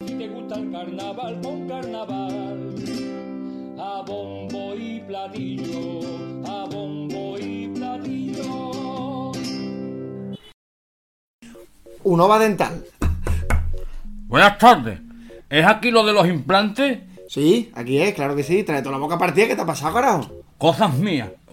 Si te gusta el carnaval, con carnaval. A bombo y platillo, a bombo y platillo. Unova Dental. Buenas tardes. ¿Es aquí lo de los implantes? Sí, aquí es, claro que sí. Trae toda la boca partida. ¿Qué te ha pasado, carajo? Cosas mías.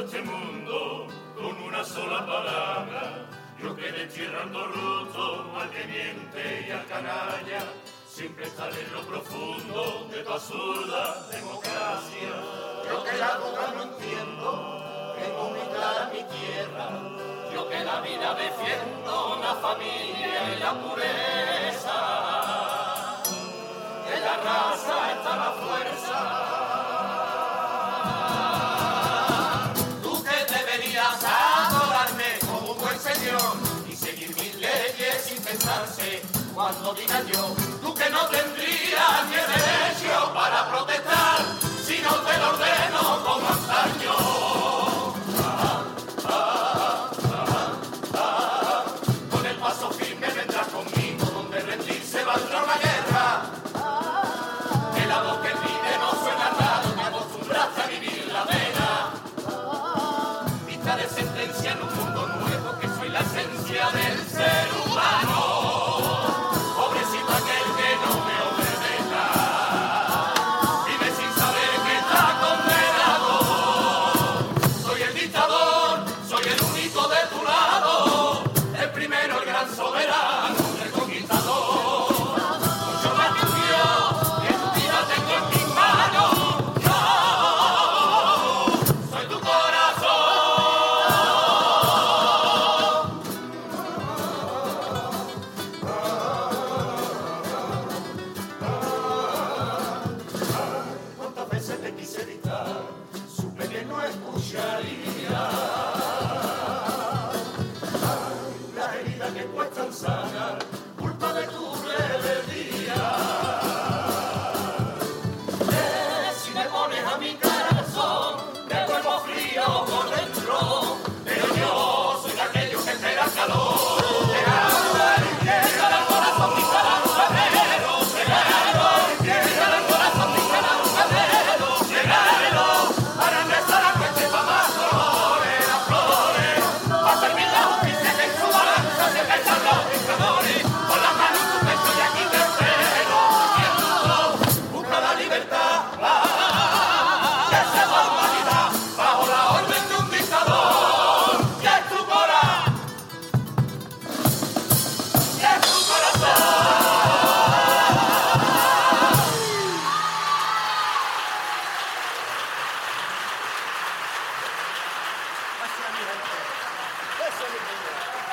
Este mundo con una sola palabra, yo que destierrando roto al que miente y al canalla, siempre estaré en lo profundo de tu absurda democracia. Yo que la boca no entiendo, tengo muy clara mi tierra, yo que la vida defiendo, la familia cuando diga yo. Tú que no tendrías ni derecho para protestar si no te lo ordeno como That's anything. That's anything.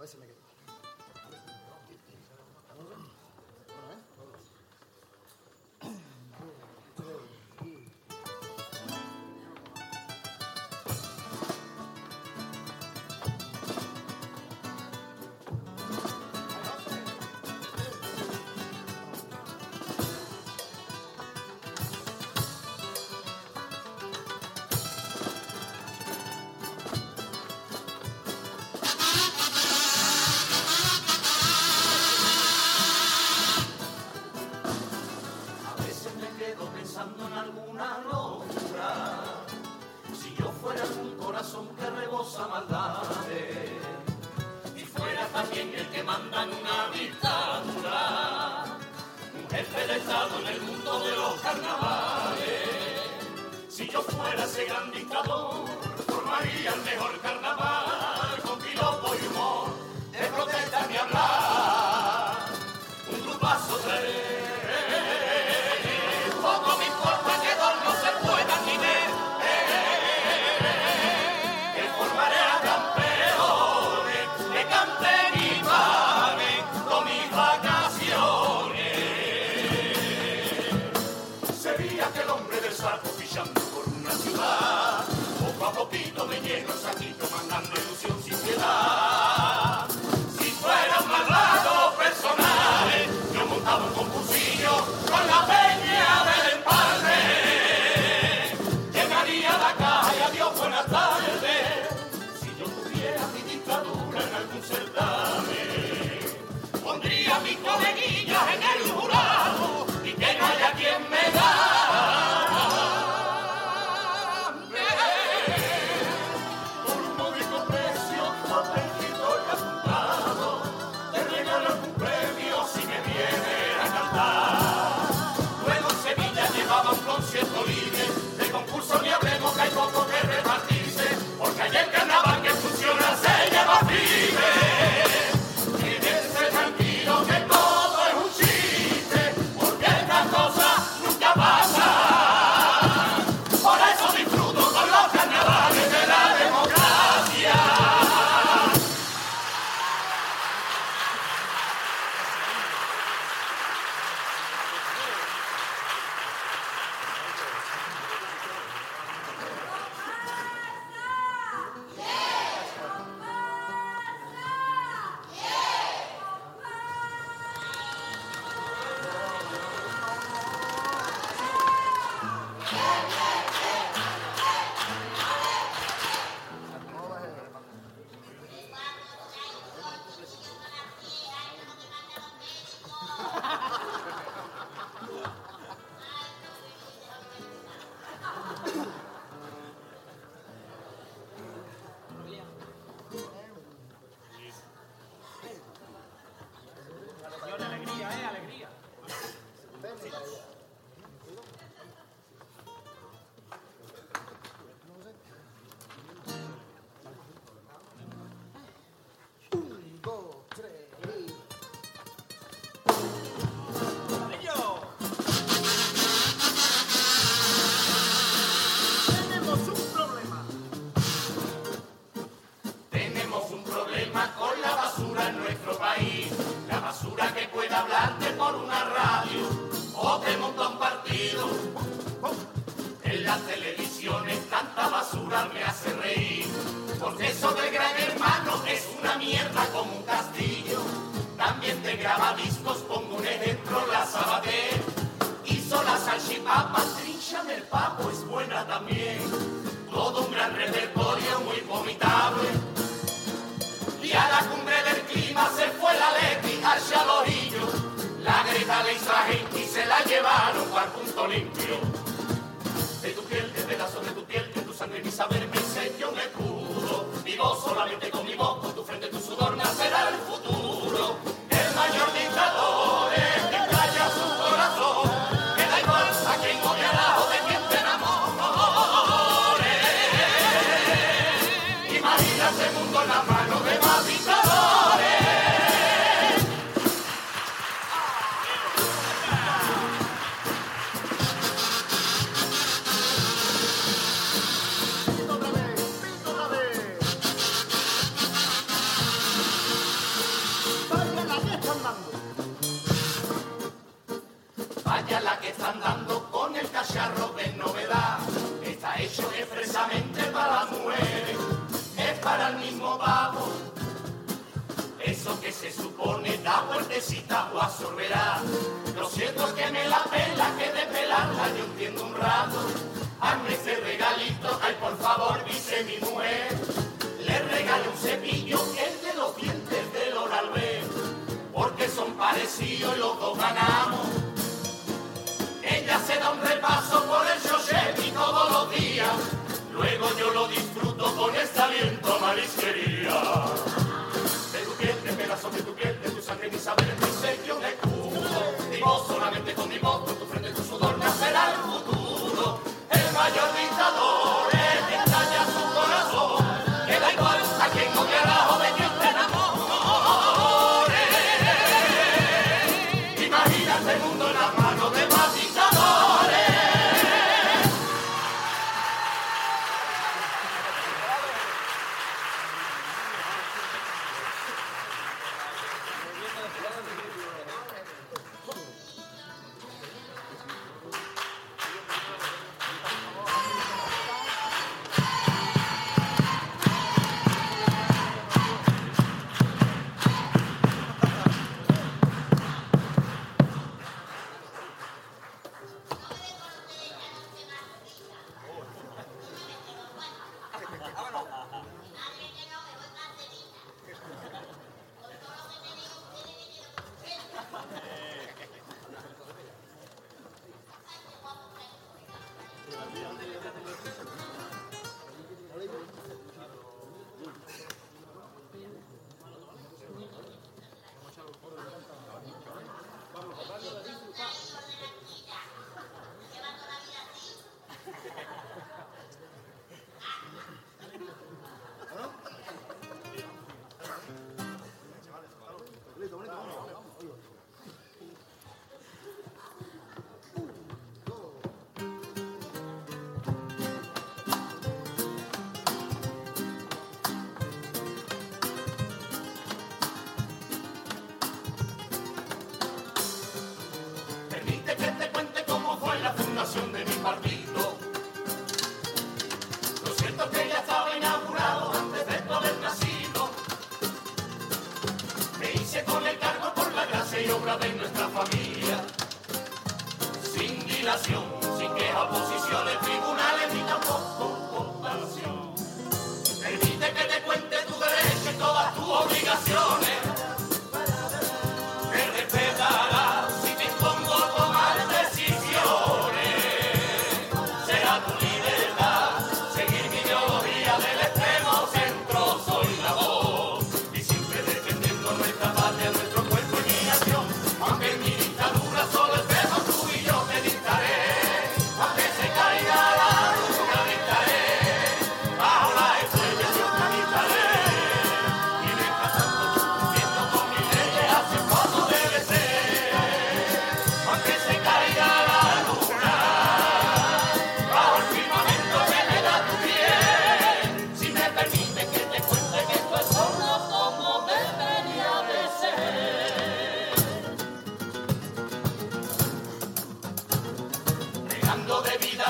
Bless you, Megan. ese gran dictador formaría el mejor cartel. Dominic. de grabadiscos, pongo un ejemplo, la Sabater. Hizo la salchipapa, trincha del papo, es buena también. Todo un gran repertorio muy vomitable. Y a la cumbre del clima se fue la Leti hacia los. La greta le hizo a gente y se la llevaron para punto limpio. De tu piel, de pedazos de tu piel, de tu sangre mi saber me enseñó un escudo. Vivo solamente con mi boca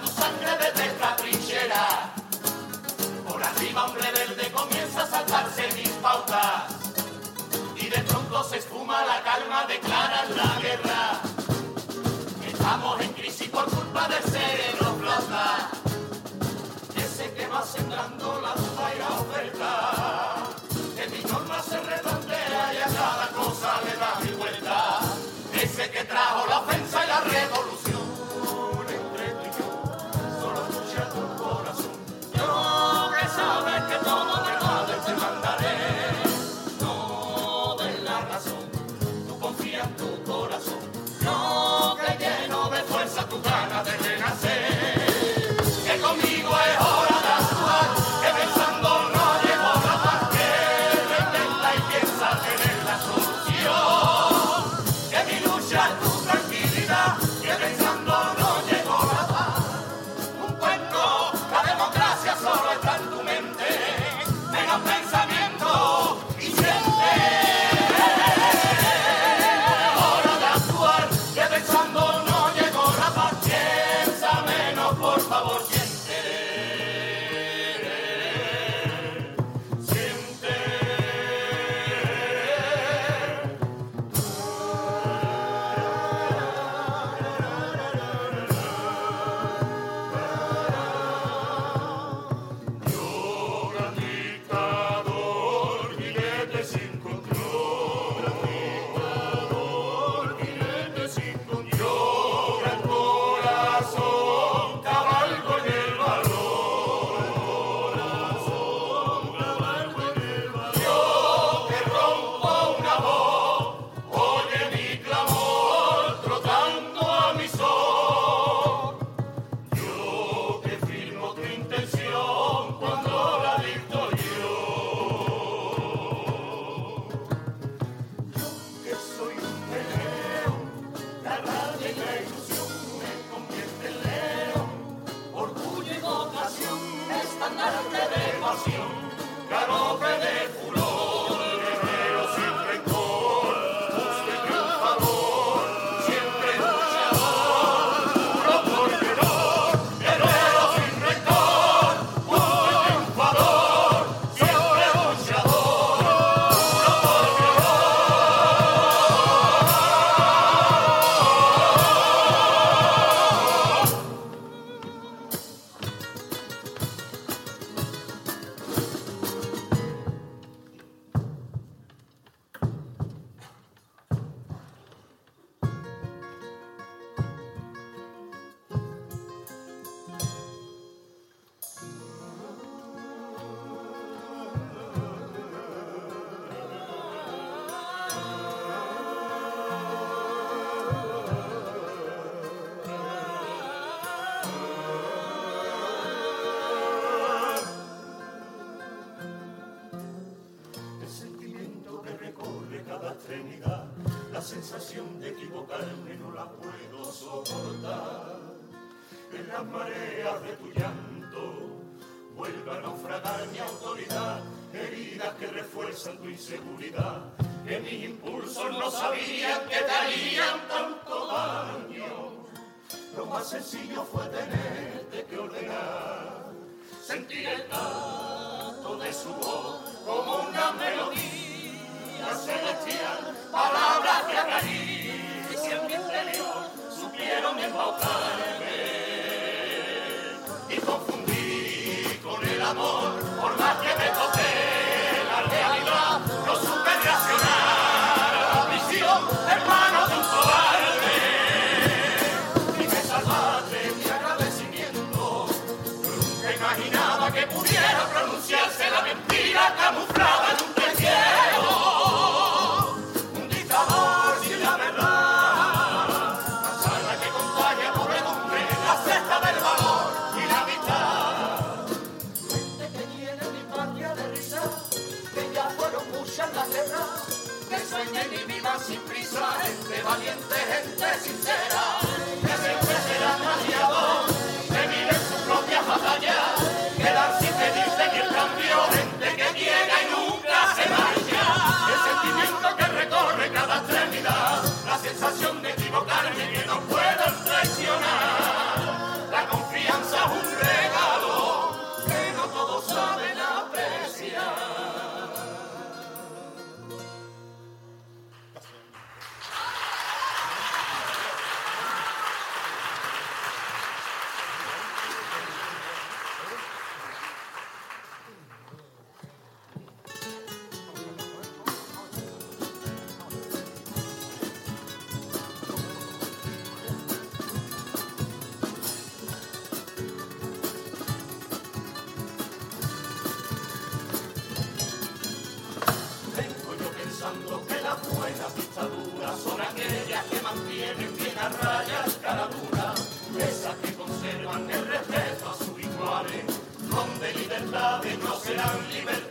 Tu sangre desde esta trinchera. Por arriba un rebelde comienza a saltarse mis pautas. Y de pronto se espuma la calma, declaran la guerra. Estamos en crisis por culpa del cerebro flota. Ese que va sembrando la duda y la oferta. Que mi norma se redondea y a cada cosa le da mi vuelta. Ese que trajo la ofensa y la revolución. fuerza tu inseguridad, que mis impulsos no sabían que te harían tanto daño. Lo más sencillo fue tenerte que ordenar, sentir el tacto de su voz como una melodía celestial, palabras que acarician mi interior, supieron embaucar. valiente gente sincera. son aquellas que mantienen bien a raya el caradura, esas que conservan el respeto a sus iguales, donde libertades no serán libertades.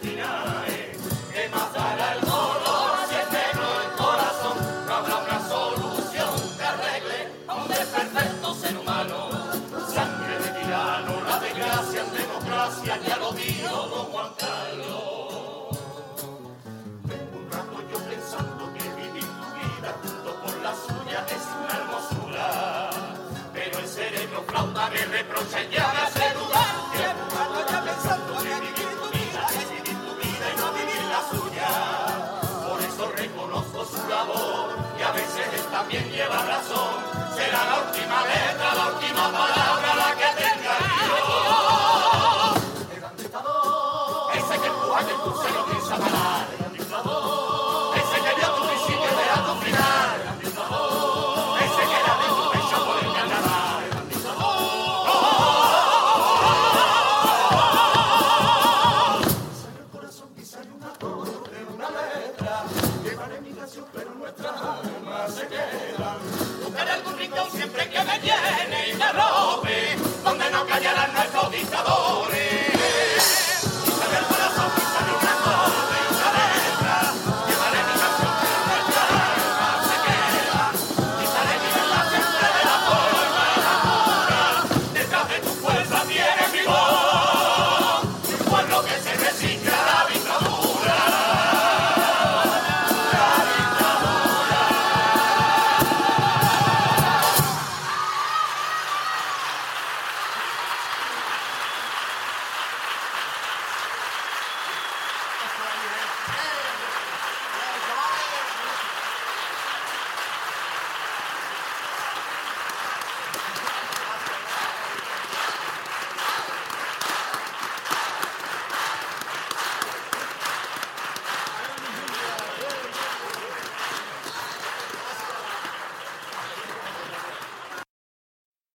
caudales de prosellada se duda. Llevo un ya pensando en vivir tu vida, decidir tu vida y no vivir la suya. Por eso reconozco su labor y a veces él también lleva razón.